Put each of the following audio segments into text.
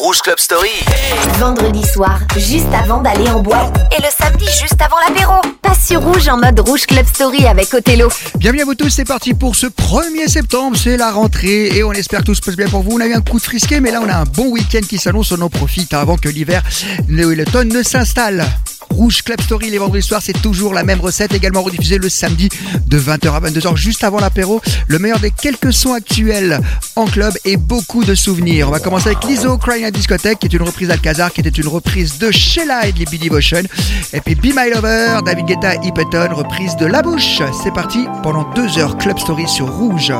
Rouge Club Story. Vendredi soir, juste avant d'aller en boîte. Et le samedi, juste avant l'apéro. Passe sur Rouge en mode Rouge Club Story avec Othello. Bienvenue à vous tous, c'est parti pour ce 1er septembre, c'est la rentrée et on espère que tout se passe bien pour vous. On a eu un coup de frisquet, mais là on a un bon week-end qui s'annonce, on en profite avant que l'hiver et l'automne ne s'installe. Rouge Club Story les vendredis soirs, c'est toujours la même recette, également rediffusée le samedi de 20h à 22h, juste avant l'apéro. Le meilleur des quelques sons actuels en club et beaucoup de souvenirs. On va commencer avec Lizzo Crying at Discothèque, qui est une reprise d'Alcazar, qui était une reprise de Sheila et de Libby Devotion. Et puis Be My Lover, David Guetta et Ippeton, reprise de La Bouche. C'est parti pendant deux heures Club Story sur Rouge.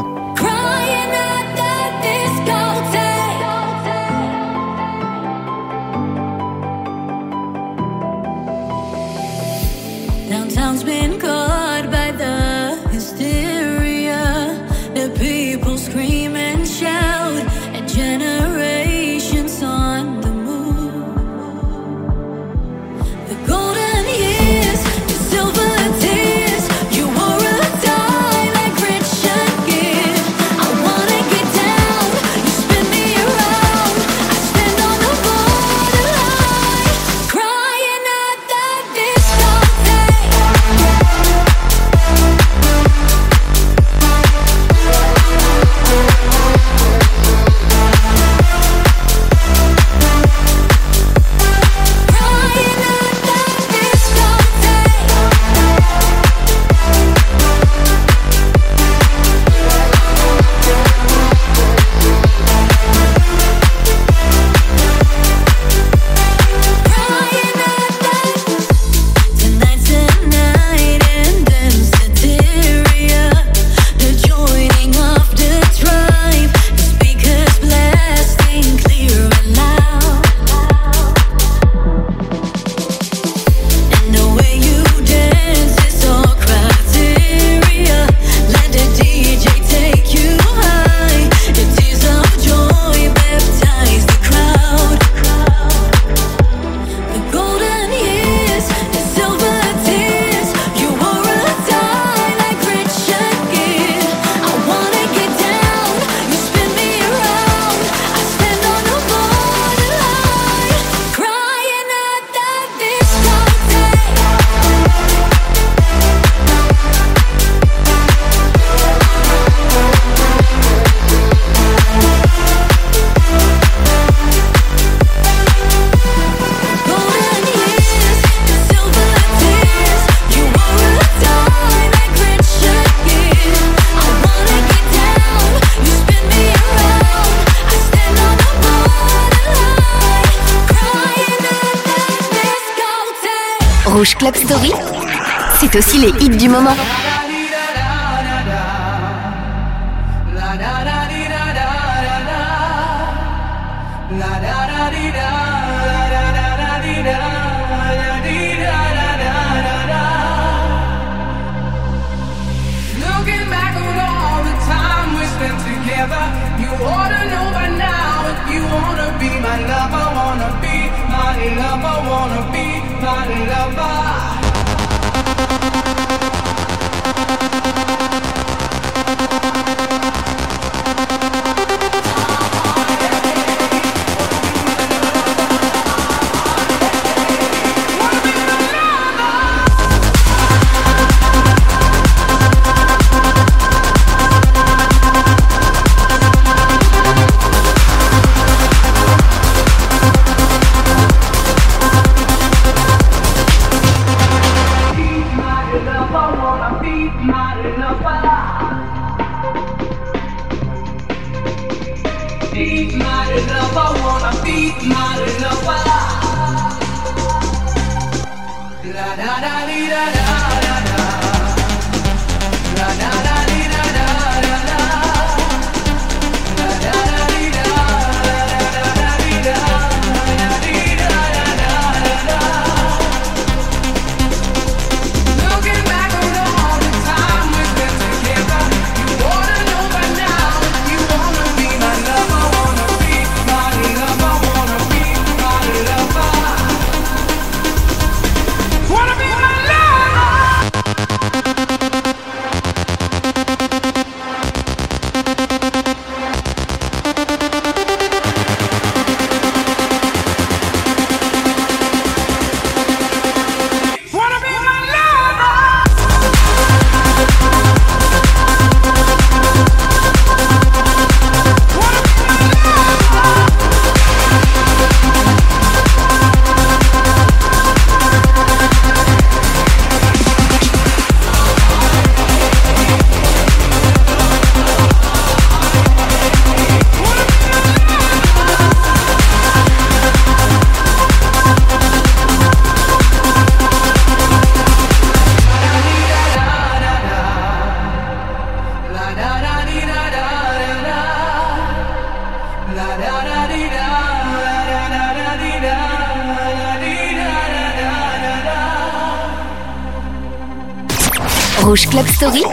Rouge Club Story,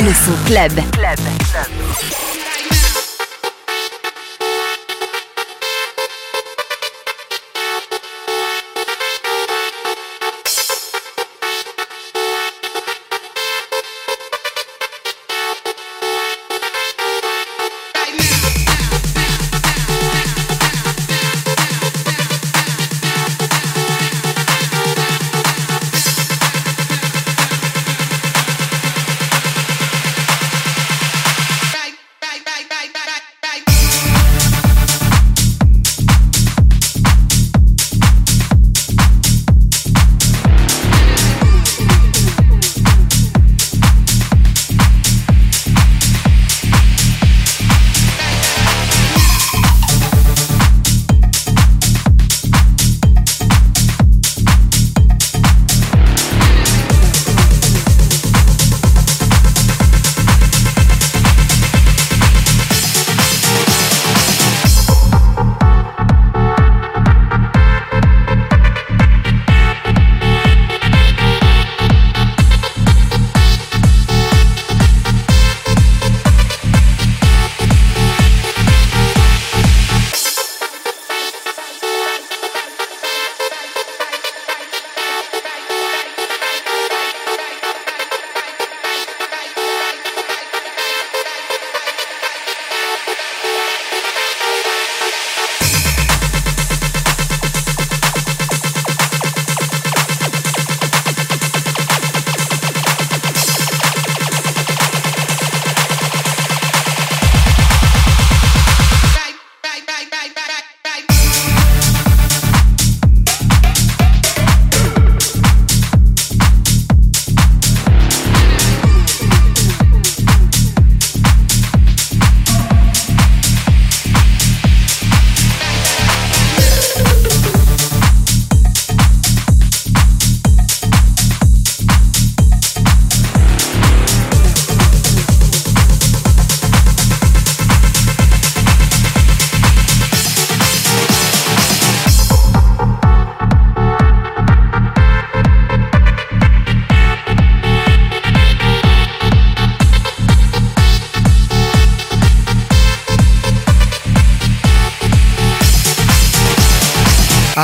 le son club.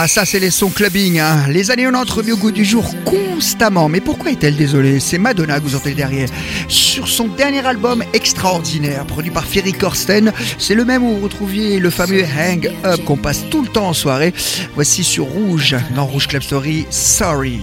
Ah ça c'est les sons clubbing, hein. les années 90 remis au goût du jour constamment. Mais pourquoi est-elle désolée? C'est Madonna que vous entendez derrière. Sur son dernier album extraordinaire, produit par Ferry Corsten, c'est le même où vous retrouviez le fameux Hang Up qu'on passe tout le temps en soirée. Voici sur Rouge, dans Rouge Club Story, Sorry.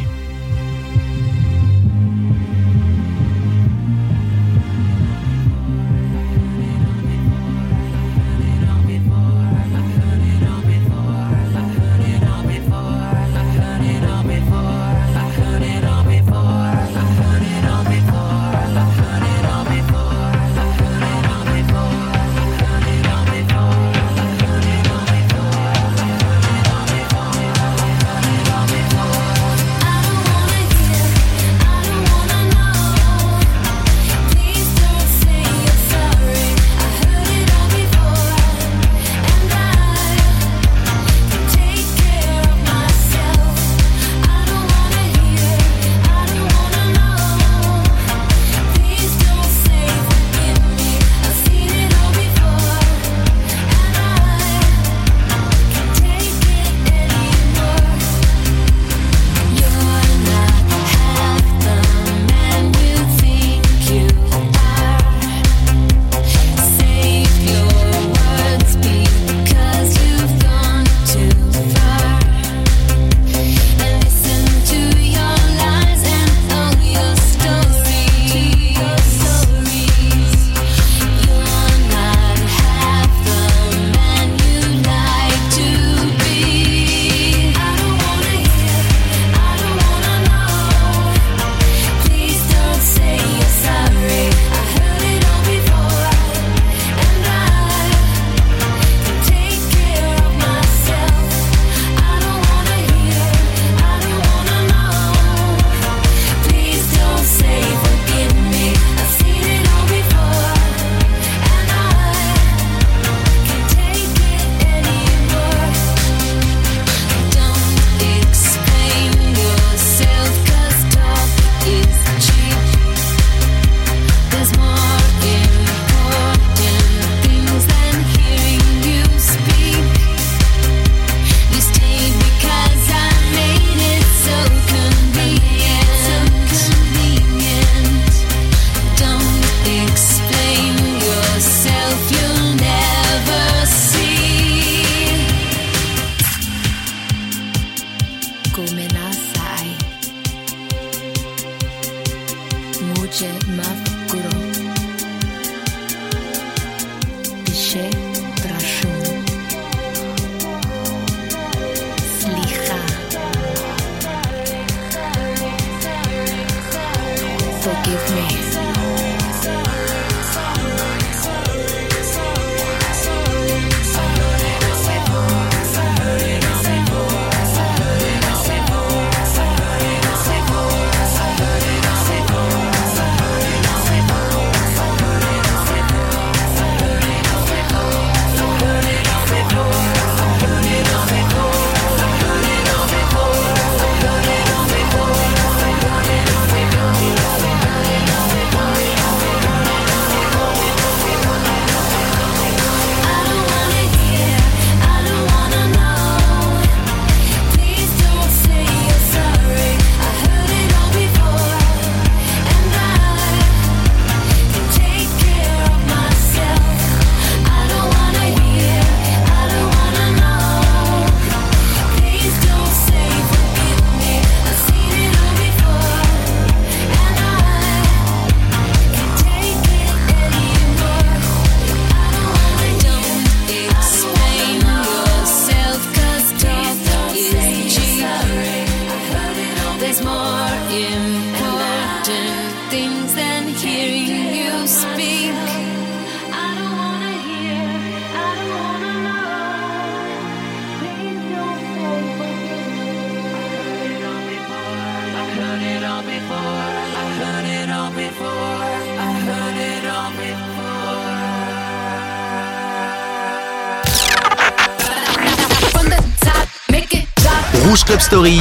Rouge Club Story.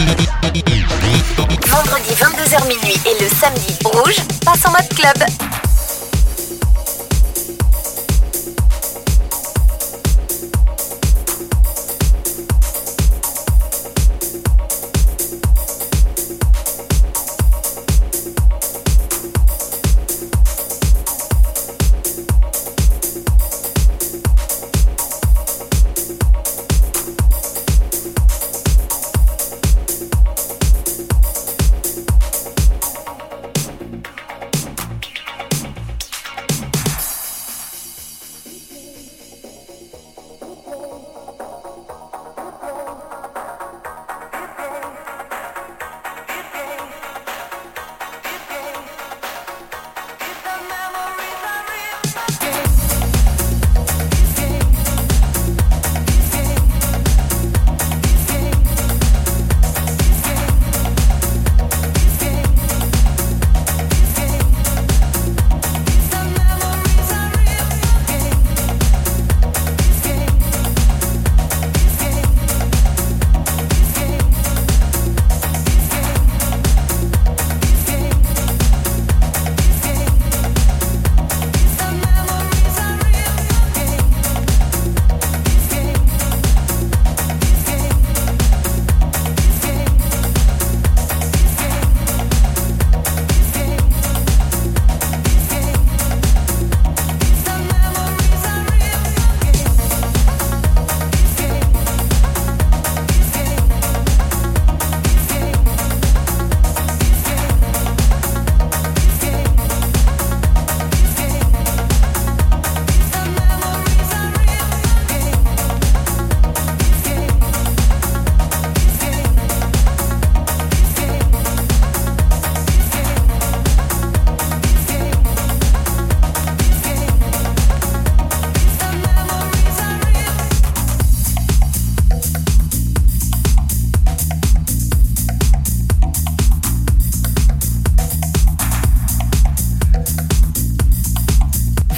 Vendredi 22h minuit et le samedi rouge passe en mode club.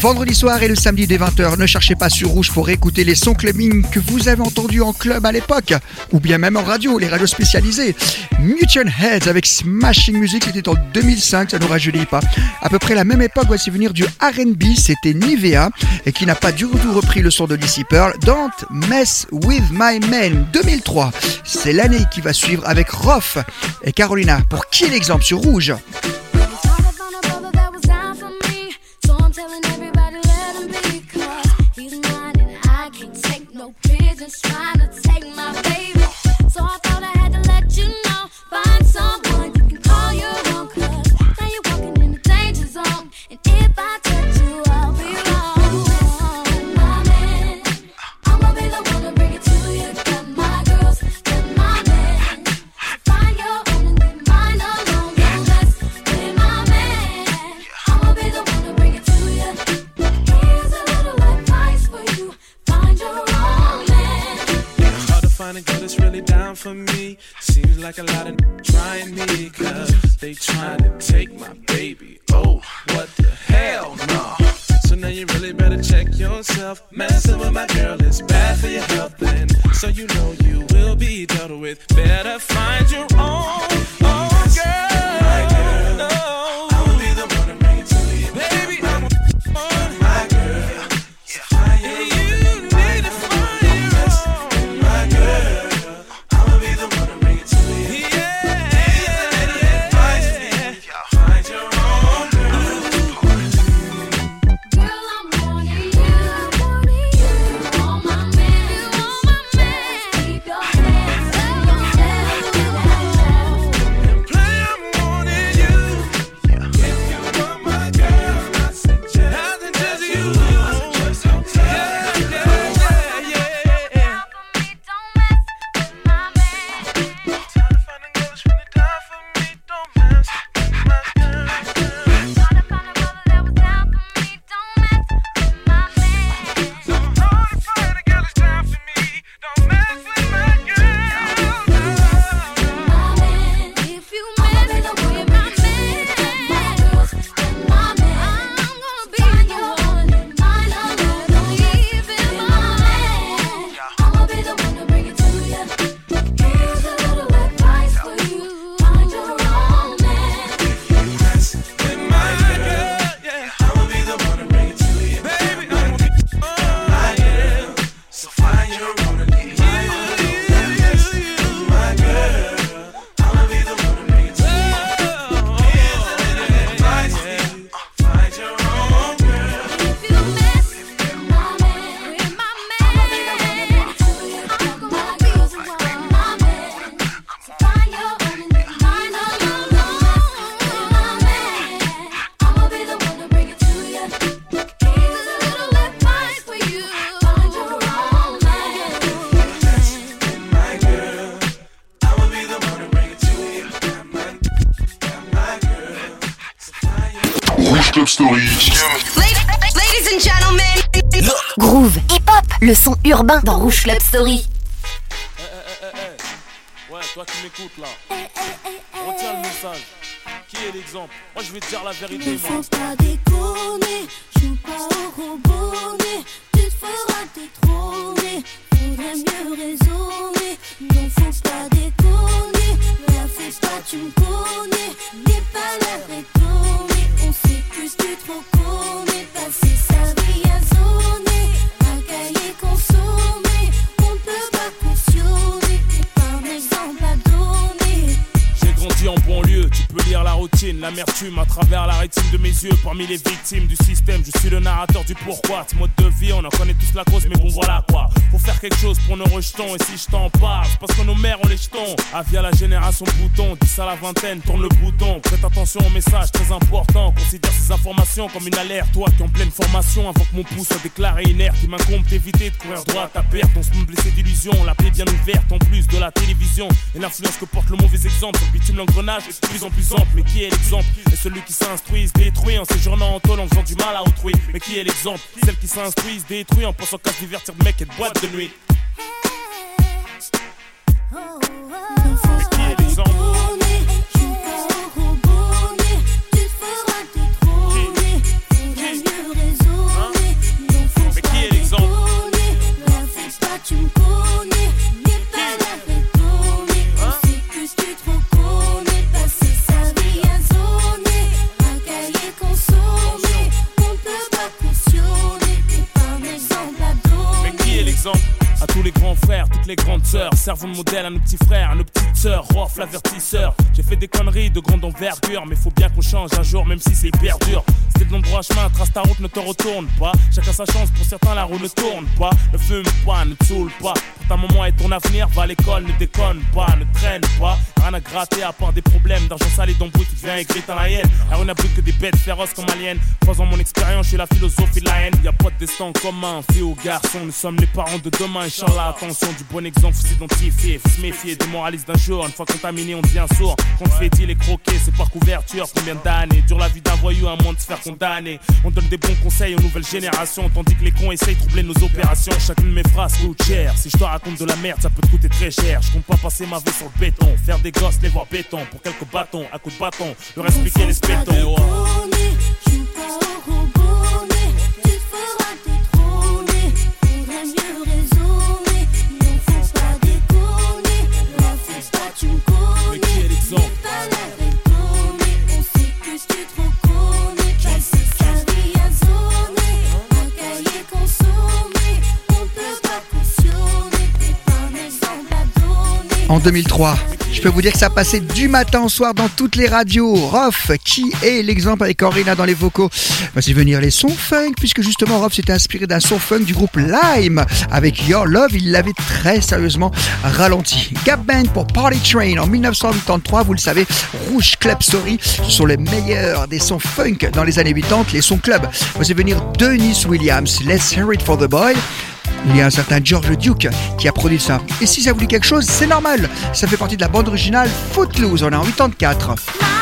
Vendredi soir et le samedi dès 20h, ne cherchez pas sur Rouge pour écouter les sons clubbing que vous avez entendus en club à l'époque, ou bien même en radio, les radios spécialisées. Mutual Heads avec Smashing Music, c'était en 2005, ça ne rajeunit pas. À peu près la même époque, voici venir du R&B, c'était Nivea, et qui n'a pas du tout repris le son de Lissy Pearl, Don't Mess With My Man 2003. C'est l'année qui va suivre avec Roth et Carolina. Pour qui l'exemple sur Rouge? Now you really better check yourself. Messing with my girl is bad for your health, and so you know you will be dealt with. Better find your own, le son urbain dans Rouge Club Story. Ouais, toi qui m'écoutes là. Retiens le message. Qui est l'exemple? Moi je vais te dire la vérité, Ne faut pas déconner, joue pas au robonnet, tu te feras détrôner, faudrait mieux raisonner. Non, faut pas déconner, la fais pas, tu me connais, n'aie pas l'air étonné, on sait plus que tu trop connais, passer sa vie à zoner, quer lhe confessar. Grandi en banlieue, tu peux lire la routine, l'amertume à travers la rétine de mes yeux. Parmi les victimes du système, je suis le narrateur du pourquoi. Ce mode de vie, on en connaît tous la cause, mais bon voilà quoi. Faut faire quelque chose pour nos rejetons, et si je t'en parle, parce que nos mères ont les jetons. Ah, via la génération bouton, 10 à la vingtaine, tourne le bouton. Prête attention au message très important, considère ces informations comme une alerte. Toi qui en pleine formation, avant que mon pouce soit déclaré inerte, il m'incombe d'éviter de courir droit à perte. On se blessé d'illusions, la plaie bien ouverte en plus de la télévision. Et l'influence que porte le mauvais exemple sur le bitume de plus en plus ample. Mais qui est l'exemple? Et celui qui s'instruit se détruit en séjournant en tôle en faisant du mal à autrui. Mais qui est l'exemple? Celle qui s'instruit se détruit en pensant qu'à se divertir de mec et de boîte de nuit. Ne faut de grande envergure, mais faut bien qu'on change un jour, même si c'est hyper dur. C'était de l'endroit chemin, trace ta route, ne te retourne pas. Chacun sa chance, pour certains la roue ne tourne pas. Ne fume pas, ne saoule pas. Pour ta maman et ton avenir, va à l'école, ne déconne pas, ne traîne pas. Rien à gratter à part des problèmes d'argent sale et d'embrouille, tu deviens écrit dans la haine. Rue n'a plus que des bêtes féroces comme aliens. Croisant mon expérience, suis la philosophie de la haine. Y a pas de destin commun, fille ou garçon, nous sommes les parents de demain. Inch'Allah, attention, du bon exemple, faut s'identifier, faut se méfier des moralistes d'un jour. Une fois contaminé, on devient sourd. Quand fait dit les croquer, c'est par couverture. Combien d'années dure la vie d'un voyou à moins de se faire condamner On donne des bons conseils aux nouvelles générations, tandis que les cons essayent de troubler nos opérations. Chacune de mes phrases coûte cher. Si je te raconte de la merde, ça peut te coûter très cher. Je compte pas passer ma vie sur le béton, faire des gosses, les voir béton pour quelques bâtons, à coups de bâton, leur expliquer les spétons. En 2003, je peux vous dire que ça passait du matin au soir dans toutes les radios. Rof, qui est l'exemple avec Corina dans les vocaux? C'est venir les sons funk, puisque justement Rof s'était inspiré d'un son funk du groupe Lime. Avec Your Love, il l'avait très sérieusement ralenti. Gap Band pour Party Train en 1983, vous le savez, Rouge Club Story, ce sont les meilleurs des sons funk dans les années 80, les sons club. Voici venir Dennis Williams, Let's Hear It for the Boy. Il y a un certain George Duke qui a produit ça. Et si ça vous dit quelque chose, c'est normal. Ça fait partie de la bande originale Footloose, on est en 84.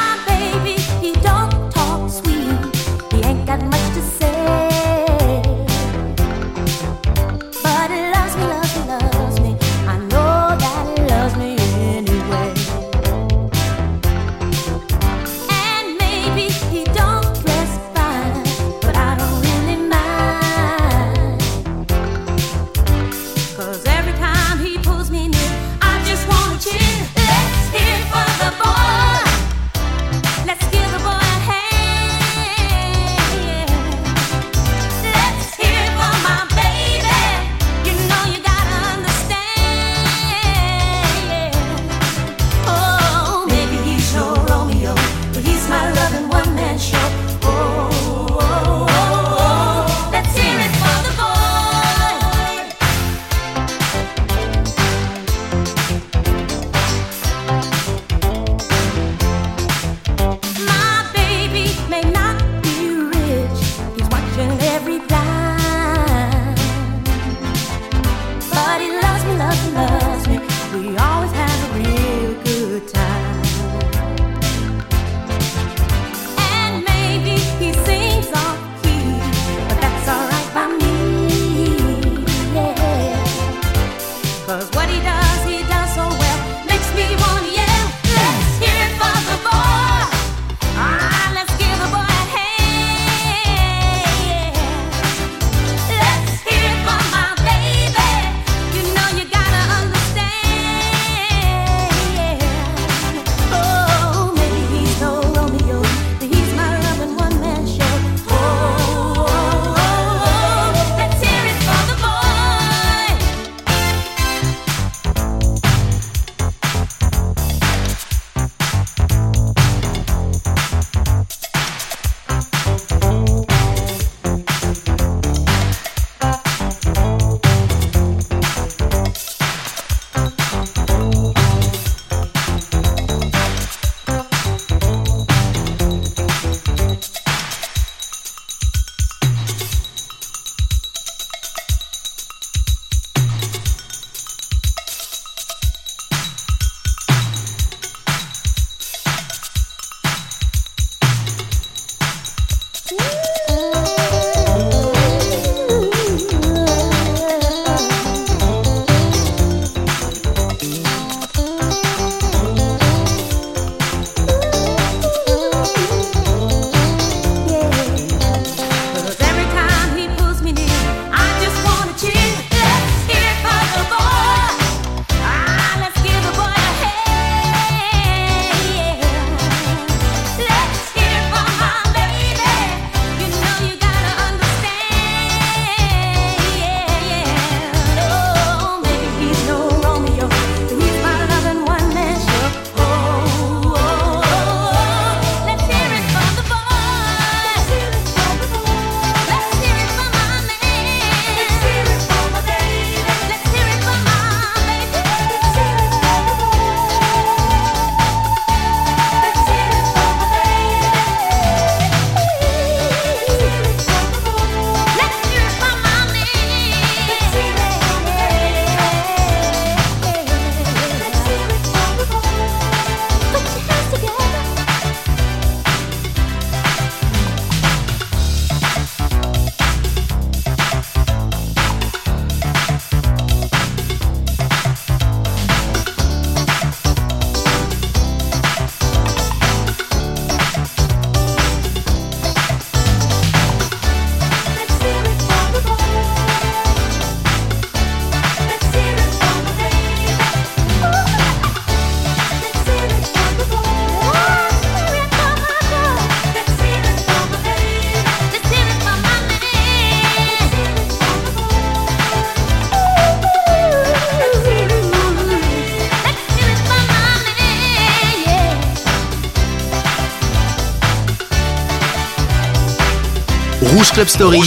Club Story.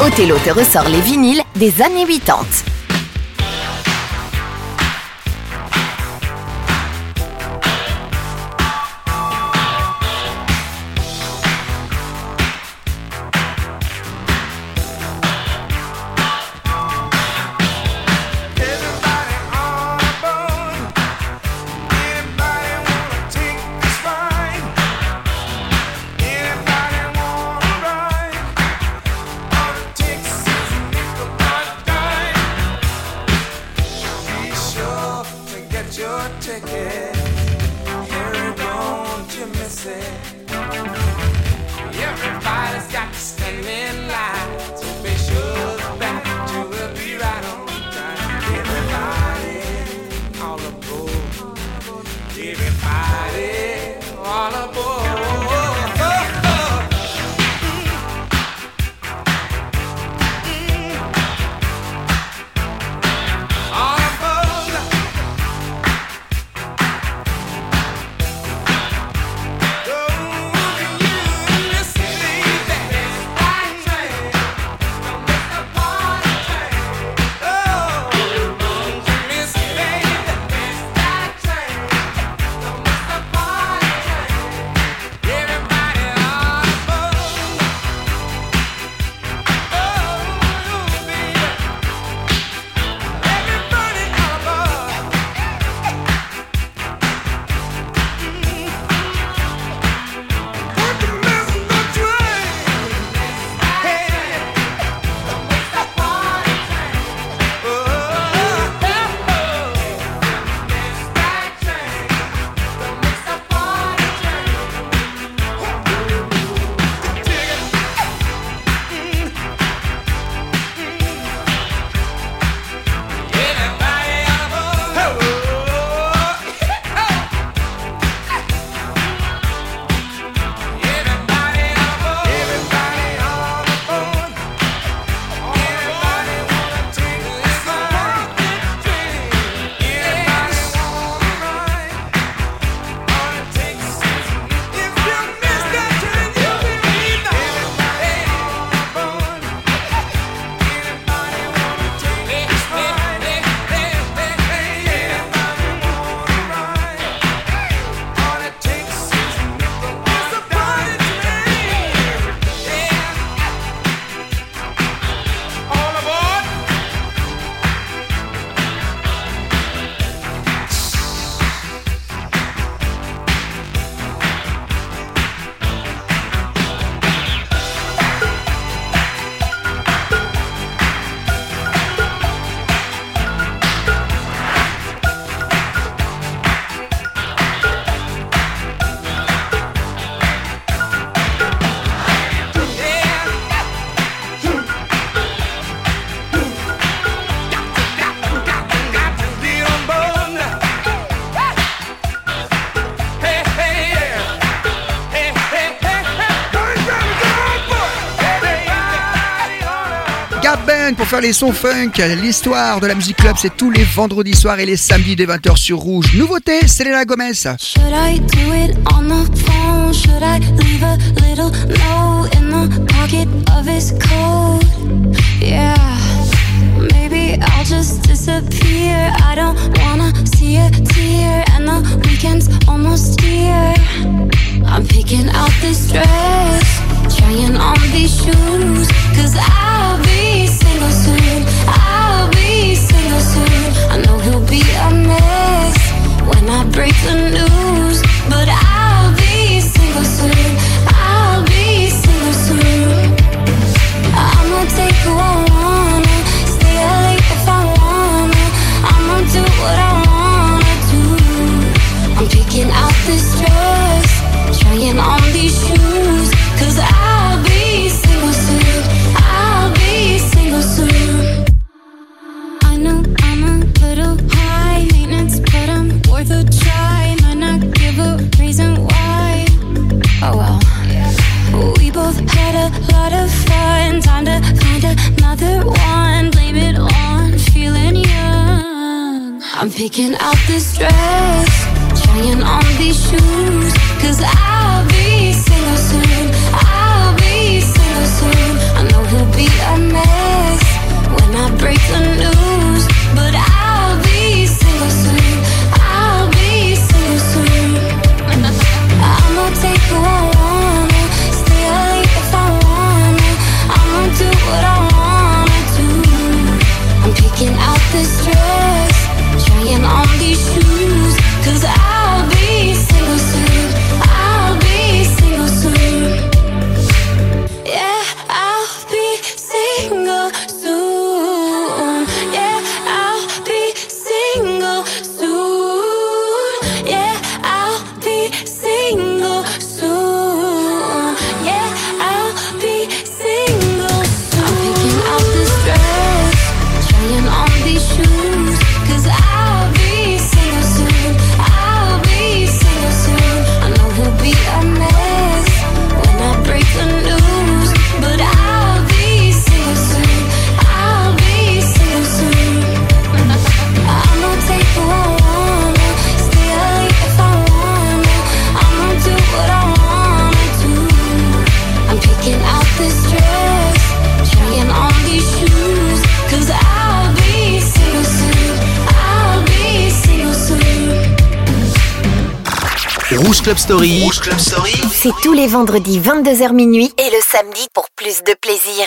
Othello te ressort les vinyles des années 80. Thank you. faire les sons funk. L'histoire de la musique club, c'est tous les vendredis soirs et les samedis dès 20h sur Rouge. Nouveauté, Selena Gomez. Maybe I'll just disappear. I don't wanna see a tear, and the weekend's almost here. I'm picking out this dress, trying on these shoes, cause I'll be safe. when i break the news. Picking out this dress, trying on these shoes, cause I Rouge Club Story. Rouge Club Story. C'est tous les vendredis 22h minuit et le samedi pour plus de plaisir.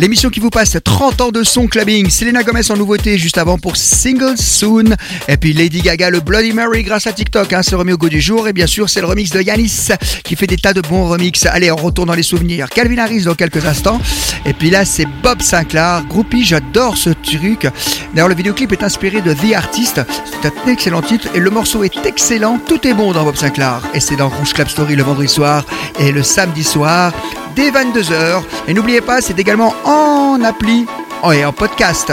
L'émission qui vous passe 30 ans de son clubbing. Selena Gomez en nouveauté juste avant pour Single Soon. Et puis Lady Gaga, le Bloody Mary grâce à TikTok, hein, se remet au goût du jour. Et bien sûr, c'est le remix de Yanis qui fait des tas de bons remixes. Allez, on retourne dans les souvenirs. Calvin Harris dans quelques instants. Et puis là, c'est Bob Sinclair, groupie. J'adore ce truc. D'ailleurs, le vidéoclip est inspiré de The Artist. C'est un excellent titre et le morceau est excellent. Tout est bon dans Bob Sinclair. Et c'est dans Rouge Club Story le vendredi soir et le samedi soir dès 22h. Et n'oubliez pas, c'est également en appli et en podcast.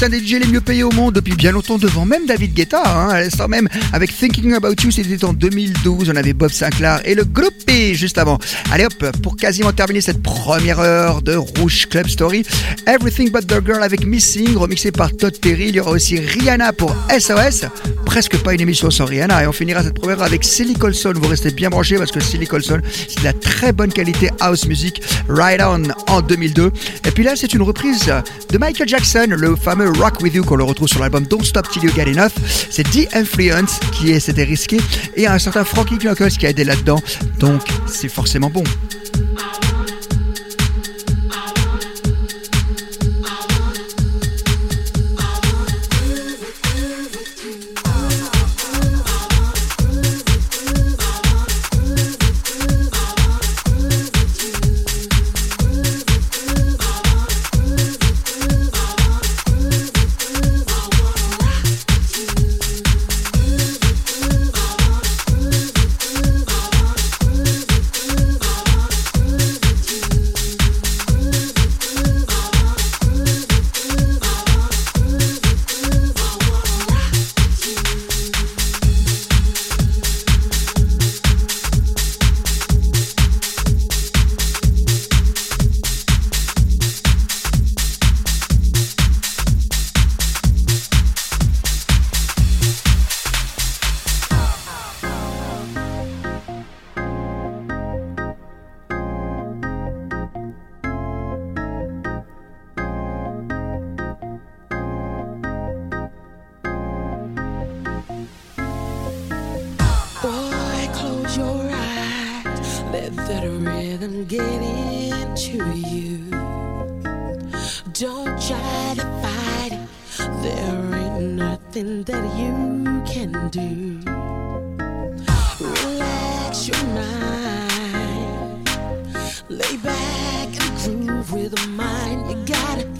Harris, un des DJ les mieux payés au monde depuis bien longtemps, devant même David Guetta, hein, à l'instant même, avec Thinking About You, c'était en 2012, on avait Bob Sinclair et le groupe P juste avant. Allez hop, pour quasiment terminer cette première heure de Rouge Club Story, Everything But The Girl avec Missing, remixé par Todd Terry, il y aura aussi Rihanna pour SOS, presque pas une émission sans Rihanna, et on finira cette première heure avec Silly Colson, vous restez bien branchés parce que Silly Colson, c'est de la très bonne qualité house music, Ride On en 2002, et puis là c'est une reprise de Michael Jackson, le fameux Rock With You qu'on le retrouve sur l'album Don't Stop Till You Get Enough. C'est The Influence qui est, c'était risqué et un certain Frankie Knuckles qui a aidé là-dedans. Donc c'est forcément bon. Nothing that you can do. Relax your mind. Lay back and groove with a mind. You gotta feel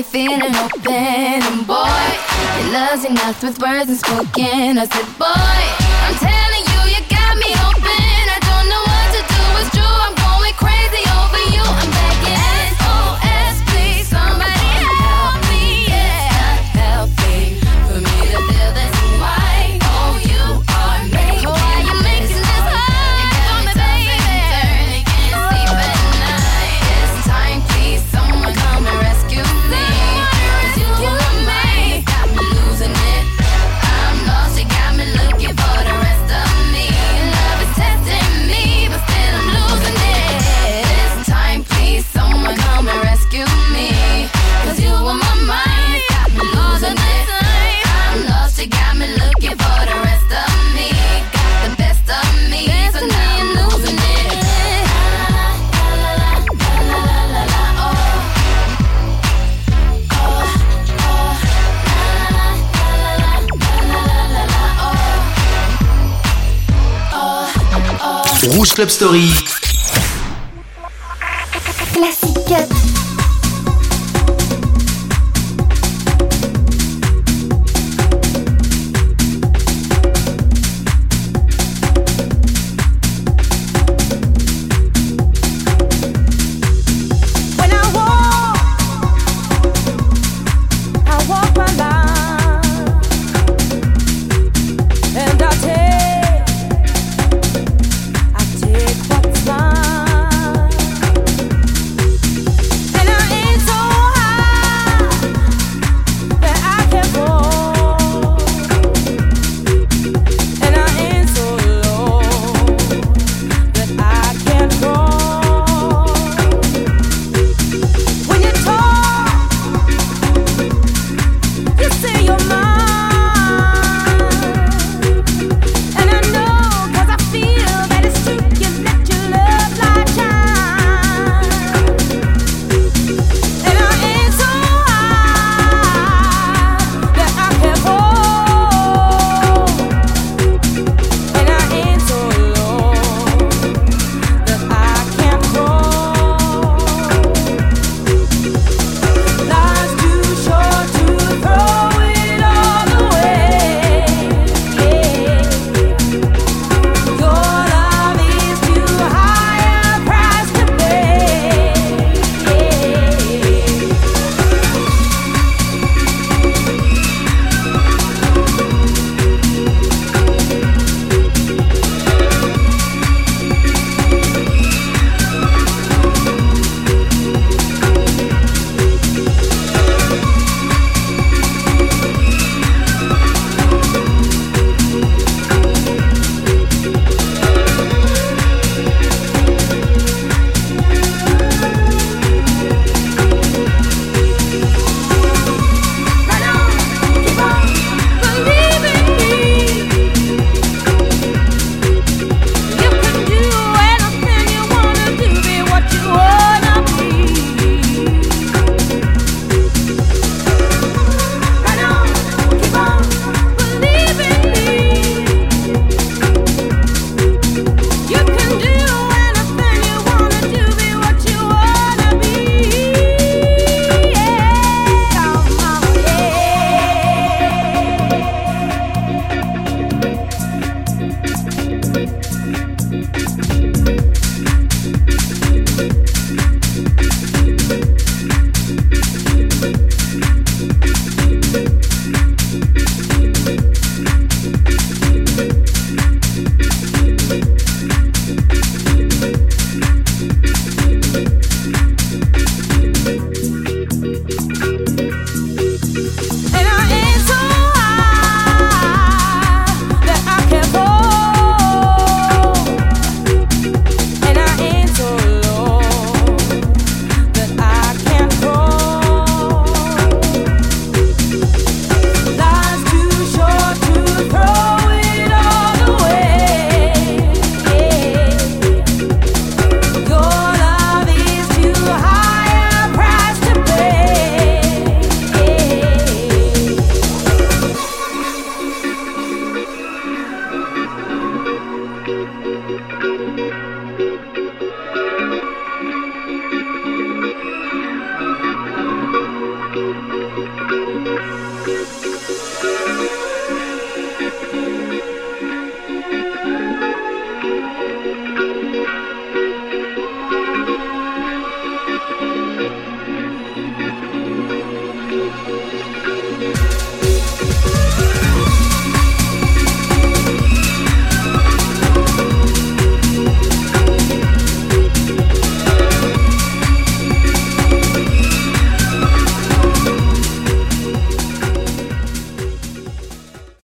me feeling open. And boy, your love's enough with words unspoken. I said, boy. Rouge Club Story.